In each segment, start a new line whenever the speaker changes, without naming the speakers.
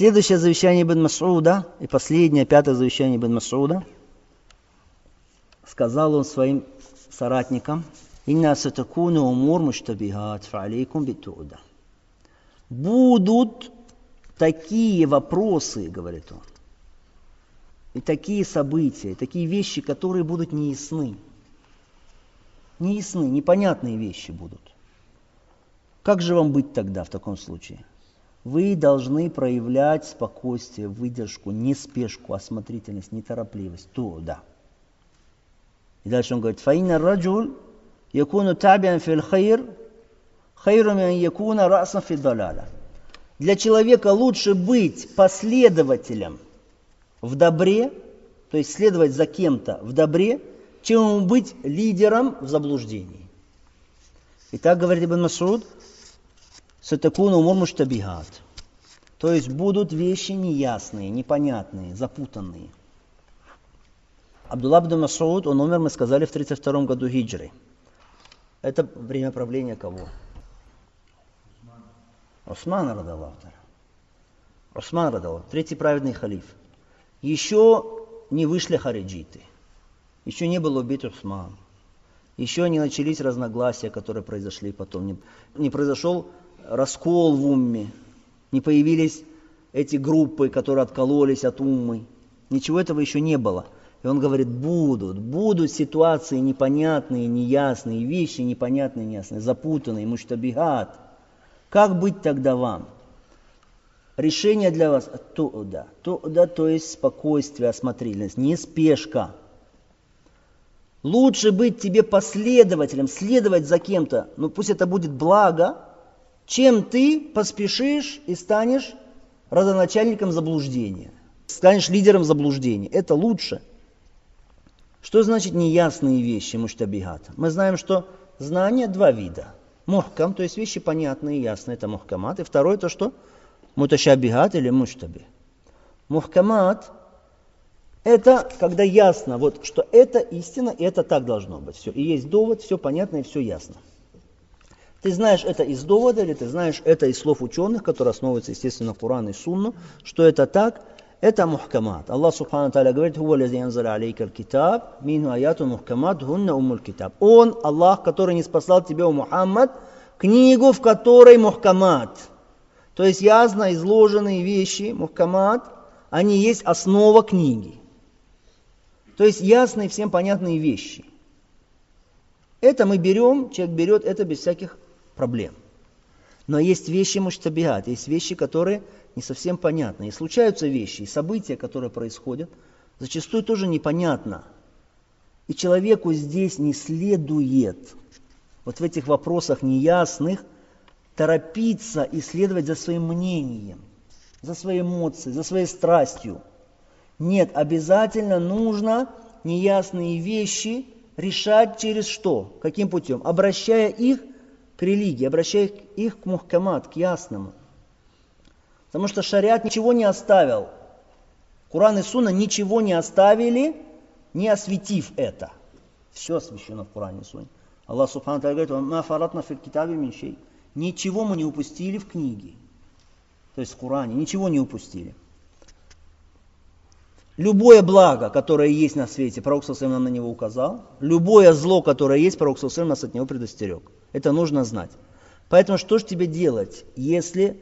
следующее завещание Ибн Масуда, и последнее, пятое завещание Ибн Масуда, сказал он своим соратникам, «Инна сатакуну умур муштабихат, фа'алейкум битуда». Будут такие вопросы, говорит он, и такие события, и такие вещи, которые будут неясны. Неясны, непонятные вещи будут. Как же вам быть тогда в таком случае? Вы должны проявлять спокойствие, выдержку, не спешку, осмотрительность, неторопливость. То, да. И дальше он говорит, «Фаинна раджуль якуну табиан фил хайр, хайру мин якуна расан фи далаля». Для человека лучше быть последователем в добре, то есть следовать за кем-то в добре, чем быть лидером в заблуждении. Итак, говорит Ибн Масуд, Сатакуну умур муштабихат. То есть будут вещи неясные, непонятные, запутанные. Абдулла Абду Масуд, он умер, мы сказали, в 32 году хиджры. Это время правления кого? Усман Радаллаху. Усман Радаллаху, третий праведный халиф. Еще не вышли хариджиты. Еще не был убит Усман. Еще не начались разногласия, которые произошли потом. Не, не произошел раскол в умме, не появились эти группы, которые откололись от уммы. Ничего этого еще не было. И он говорит, будут, будут ситуации непонятные, неясные, вещи непонятные, неясные, запутанные, муштабихат. Как быть тогда вам? Решение для вас то да, то да, то есть спокойствие, осмотрительность, не спешка. Лучше быть тебе последователем, следовать за кем-то, ну пусть это будет благо, чем ты поспешишь и станешь родоначальником заблуждения, станешь лидером заблуждения. Это лучше. Что значит неясные вещи муштабихат? Мы знаем, что знания два вида. Мухкам, то есть вещи понятные и ясные, это мухкамат. И второе, то что? Муташабихат или муштаби. Мухкамат – это когда ясно, вот, что это истина, и это так должно быть. Все. И есть довод, все понятно и все ясно. Ты знаешь это из довода, или ты знаешь это из слов ученых, которые основываются, естественно, Коран и Сунну, что это так, это мухкамат. Аллах Субхану Тааля говорит, «Хува лази китаб, мину аяту мухкамат, гунна умуль китаб». Он, Аллах, который не спасал тебе, у Мухаммад, книгу, в которой мухкамат. То есть ясно изложенные вещи, мухкамат, они есть основа книги. То есть ясные, всем понятные вещи. Это мы берем, человек берет это без всяких проблем. Но есть вещи муштабиат, есть вещи, которые не совсем понятны. И случаются вещи, и события, которые происходят, зачастую тоже непонятно. И человеку здесь не следует, вот в этих вопросах неясных, торопиться исследовать за своим мнением, за своей эмоцией, за своей страстью. Нет, обязательно нужно неясные вещи решать через что? Каким путем? Обращая их к религии, обращая их к мухкамат, к ясному. Потому что шариат ничего не оставил. Куран и Сунна ничего не оставили, не осветив это. Все освящено в Коране и Сунне. Аллах Субхану говорит, «Ма фаратна фил китабе миншей». Ничего мы не упустили в книге. То есть в Коране, ничего не упустили. Любое благо, которое есть на свете, Пророк Сасалим нам на него указал. Любое зло, которое есть, Пророк Сасалим нас от него предостерег. Это нужно знать. Поэтому что же тебе делать, если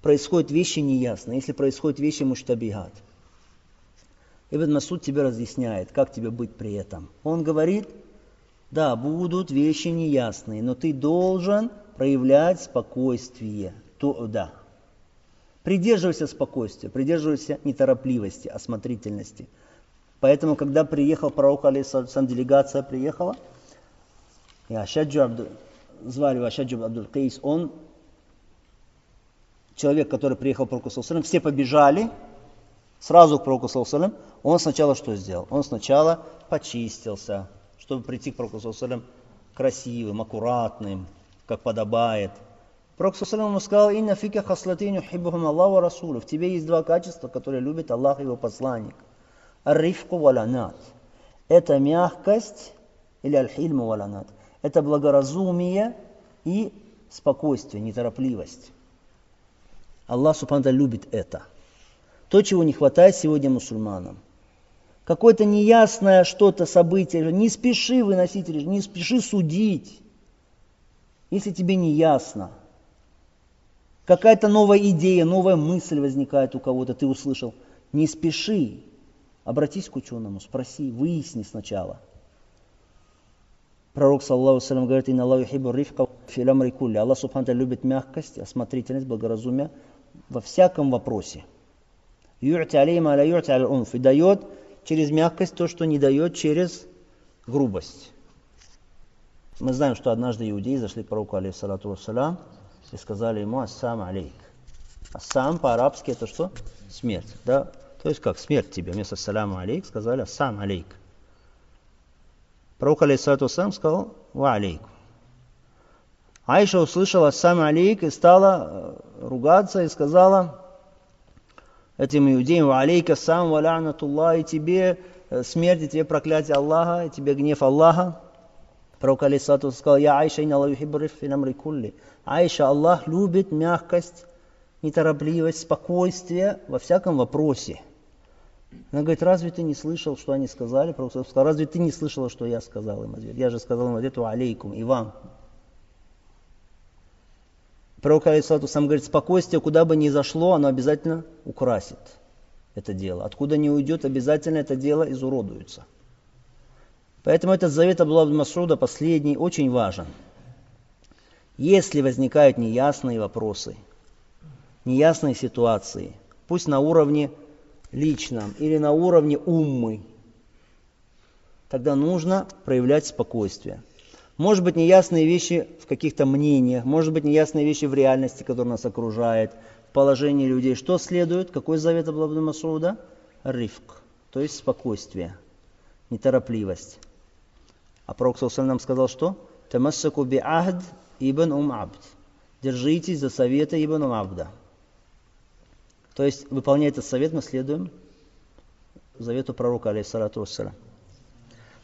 происходят вещи неясные, если происходят вещи муштабигат? Ибн Масуд тебе разъясняет, как тебе быть при этом. Он говорит, да, будут вещи неясные, но ты должен проявлять спокойствие. То, да. Придерживайся спокойствия, придерживайся неторопливости, осмотрительности. Поэтому, когда приехал пророк, алейсалам, делегация приехала, и Ашаджу Абду, звали его Ашаджу Абдул Кейс, он, человек, который приехал к пророку Салсалам, все побежали сразу к пророку Салсалам, он сначала что сделал? Он сначала почистился, чтобы прийти к пророку Салсалам красивым, аккуратным, как подобает. Пророк Салсалам ему сказал, «Инна фика хаслатин юхиббухум Аллаху Расулу». В тебе есть два качества, которые любит Аллах и его посланник. Аррифку валанат. Это мягкость или аль-хильму валанат – это благоразумие и спокойствие, неторопливость. Аллах Субхану любит это. То, чего не хватает сегодня мусульманам. Какое-то неясное что-то событие. Не спеши выносить не спеши судить, если тебе не ясно. Какая-то новая идея, новая мысль возникает у кого-то, ты услышал. Не спеши, обратись к ученому, спроси, выясни сначала. Пророк, саллаху салям, говорит, «Инна Аллаху хибу рифка филям рикулли». Аллах, субхану любит мягкость, осмотрительность, благоразумие во всяком вопросе. Юрти алейма аля юрти аля унф. И дает через мягкость то, что не дает через грубость. Мы знаем, что однажды иудеи зашли к пророку, алейхиссалату вассалям, и сказали ему «Ассам алейк». Ассам по-арабски это что? Смерть. Да? То есть как смерть тебе. Вместо «Саляму алейк» сказали «Ассам алейк». Пророк, алейхиссалату вассалям, сказал «Ва алейку». Айша услышала «Ассам алейк» и стала э, ругаться и сказала этим иудеям «Ва алейка сам ва лянатуллах» и тебе э, смерть, и тебе проклятие Аллаха, и тебе гнев Аллаха. Пророк Алисату сказал, я Айша, инна Аллаху финамри кулли. Айша, Аллах любит мягкость, неторопливость, спокойствие во всяком вопросе. Она говорит, разве ты не слышал, что они сказали? Пророк сказал, разве ты не слышала, что я сказал им ответ? Я же сказал им ответ, алейкум, и вам. Пророк Алисату сам говорит, спокойствие, куда бы ни зашло, оно обязательно украсит это дело. Откуда не уйдет, обязательно это дело изуродуется. Поэтому этот завет Абдулла Масуда, последний, очень важен. Если возникают неясные вопросы, неясные ситуации, пусть на уровне личном или на уровне уммы, тогда нужно проявлять спокойствие. Может быть, неясные вещи в каких-то мнениях, может быть, неясные вещи в реальности, которая нас окружает, в положении людей. Что следует? Какой завет Абдулла Масуда? Рифк, то есть спокойствие, неторопливость. А пророк нам сказал что? Тамассаку би ахд ибн ум абд. Держитесь за советы ибн ум абда. То есть, выполняя этот совет, мы следуем завету пророка, алейхиссалату.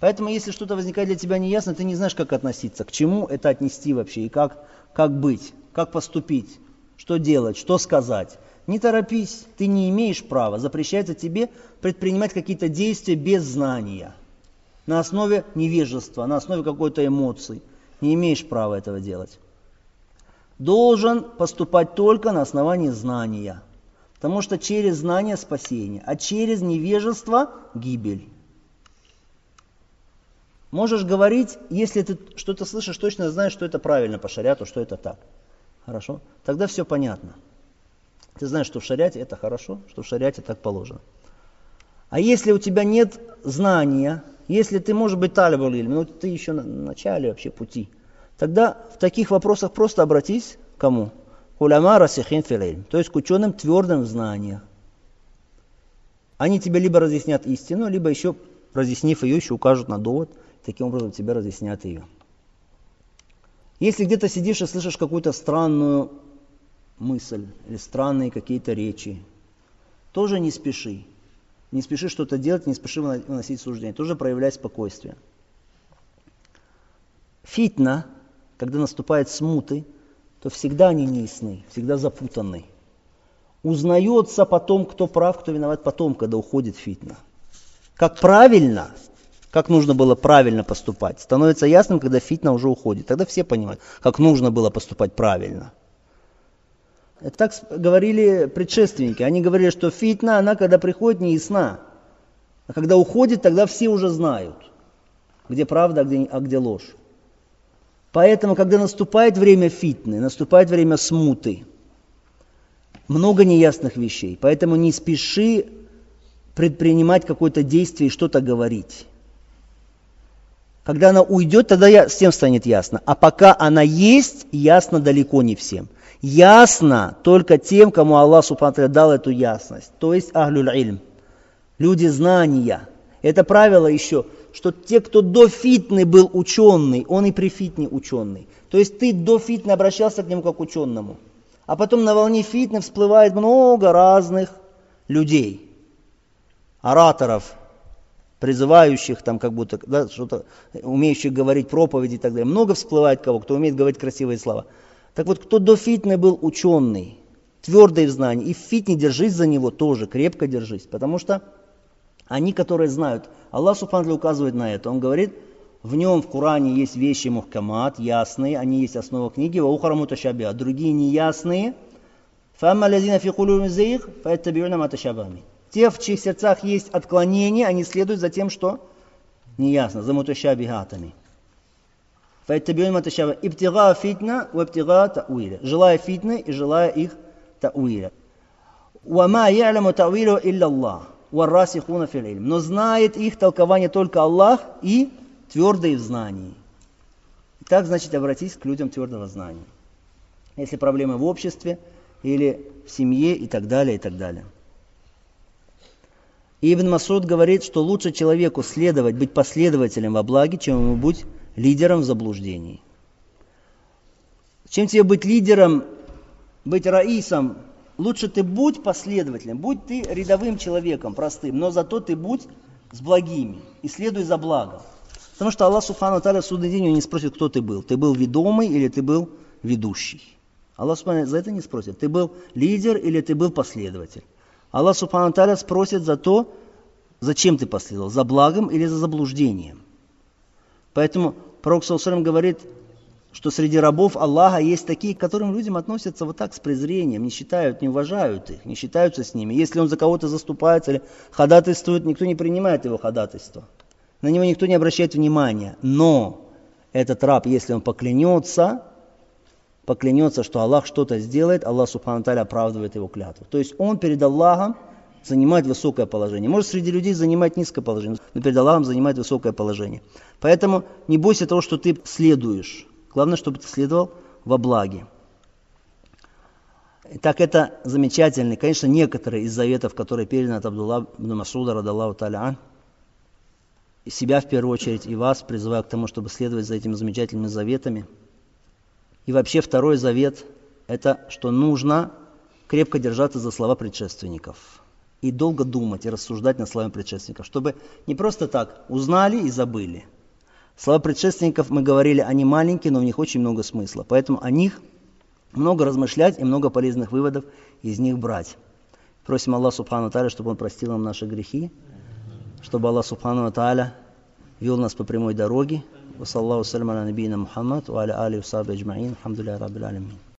Поэтому, если что-то возникает для тебя неясно, ты не знаешь, как относиться, к чему это отнести вообще, и как, как быть, как поступить, что делать, что сказать. Не торопись, ты не имеешь права, запрещается тебе предпринимать какие-то действия без знания – на основе невежества, на основе какой-то эмоции. Не имеешь права этого делать. Должен поступать только на основании знания. Потому что через знание спасение, а через невежество гибель. Можешь говорить, если ты что-то слышишь, точно знаешь, что это правильно по шариату, что это так. Хорошо? Тогда все понятно. Ты знаешь, что в шариате это хорошо, что в шариате так положено. А если у тебя нет знания, если ты, может быть, талибул но ты еще на начале вообще пути, тогда в таких вопросах просто обратись к кому? Уляма расихин филиль, то есть к ученым твердым в знаниях. Они тебе либо разъяснят истину, либо еще, разъяснив ее, еще укажут на довод, таким образом тебе разъяснят ее. Если где-то сидишь и слышишь какую-то странную мысль или странные какие-то речи, тоже не спеши. Не спеши что-то делать, не спеши выносить суждение. Тоже проявляй спокойствие. Фитна, когда наступает смуты, то всегда они неясны, всегда запутаны. Узнается потом, кто прав, кто виноват потом, когда уходит фитна. Как правильно, как нужно было правильно поступать, становится ясным, когда фитна уже уходит. Тогда все понимают, как нужно было поступать правильно – так говорили предшественники. Они говорили, что фитна, она когда приходит, не ясна. А когда уходит, тогда все уже знают, где правда, а где, а где ложь. Поэтому, когда наступает время фитны, наступает время смуты, много неясных вещей. Поэтому не спеши предпринимать какое-то действие и что-то говорить. Когда она уйдет, тогда я, всем станет ясно. А пока она есть, ясно далеко не всем – ясно только тем, кому Аллах Субхану дал эту ясность, то есть Ахлюль Ильм, люди знания. Это правило еще, что те, кто до фитны был ученый, он и при фитне ученый. То есть ты до фитны обращался к нему как к ученому. А потом на волне фитны всплывает много разных людей, ораторов, призывающих, там как будто, да, что-то, умеющих говорить проповеди и так далее. Много всплывает кого, кто умеет говорить красивые слова. Так вот, кто до фитны был ученый, твердый в знании, и в фитне держись за него тоже, крепко держись. Потому что они, которые знают, Аллах Субхану указывает на это. Он говорит, в нем в Коране есть вещи мухкамат, ясные, они есть основа книги, ва ухара муташаби, а другие неясные. Фамма лазина фи зейх, файтабиуна маташабами. Те, в чьих сердцах есть отклонение, они следуют за тем, что неясно, за муташабихатами. Файтабиуна маташаба. Ибтига фитна, ва ибтига тауиля. Желая фитны и желая их тауиля. Вама я'ламу тауилу илля Аллах варасихуна филиль. Но знает их толкование только Аллах и твердые в знании. Так, значит, обратись к людям твердого знания. Если проблемы в обществе или в семье и так далее, и так далее. Ибн Масуд говорит, что лучше человеку следовать, быть последователем во благе, чем ему быть лидером в заблуждении. Чем тебе быть лидером, быть раисом Лучше ты будь последовательным, будь ты рядовым человеком, простым, но зато ты будь с благими и следуй за благом. Потому что Аллах Субхану Таля в судный день не спросит, кто ты был. Ты был ведомый или ты был ведущий. Аллах Субхану за это не спросит. Ты был лидер или ты был последователь. Аллах Субхану Таля спросит за то, зачем ты последовал, за благом или за заблуждением. Поэтому Пророк Саусалям говорит, что среди рабов Аллаха есть такие, к которым людям относятся вот так с презрением, не считают, не уважают их, не считаются с ними. Если он за кого-то заступается или ходатайствует, никто не принимает его ходатайство. На него никто не обращает внимания. Но этот раб, если он поклянется, поклянется, что Аллах что-то сделает, Аллах Субхану Таля оправдывает его клятву. То есть он перед Аллахом занимает высокое положение. Может среди людей занимать низкое положение, но перед Аллахом занимает высокое положение. Поэтому не бойся того, что ты следуешь Главное, чтобы ты следовал во благе. Так это замечательно. Конечно, некоторые из заветов, которые переданы от Абдулла ибн Масуда, радаллаху таля, себя в первую очередь и вас призываю к тому, чтобы следовать за этими замечательными заветами. И вообще второй завет – это что нужно крепко держаться за слова предшественников и долго думать и рассуждать над словами предшественников, чтобы не просто так узнали и забыли – Слова предшественников, мы говорили, они маленькие, но в них очень много смысла. Поэтому о них много размышлять и много полезных выводов из них брать. Просим Аллах Субхану Тааля, чтобы Он простил нам наши грехи, чтобы Аллах Субхану Тааля вел нас по прямой дороге. Вассаллаху салям аля набийна Мухаммад, ва аля али ва аджмаин, алхамдулillah раббил алямин.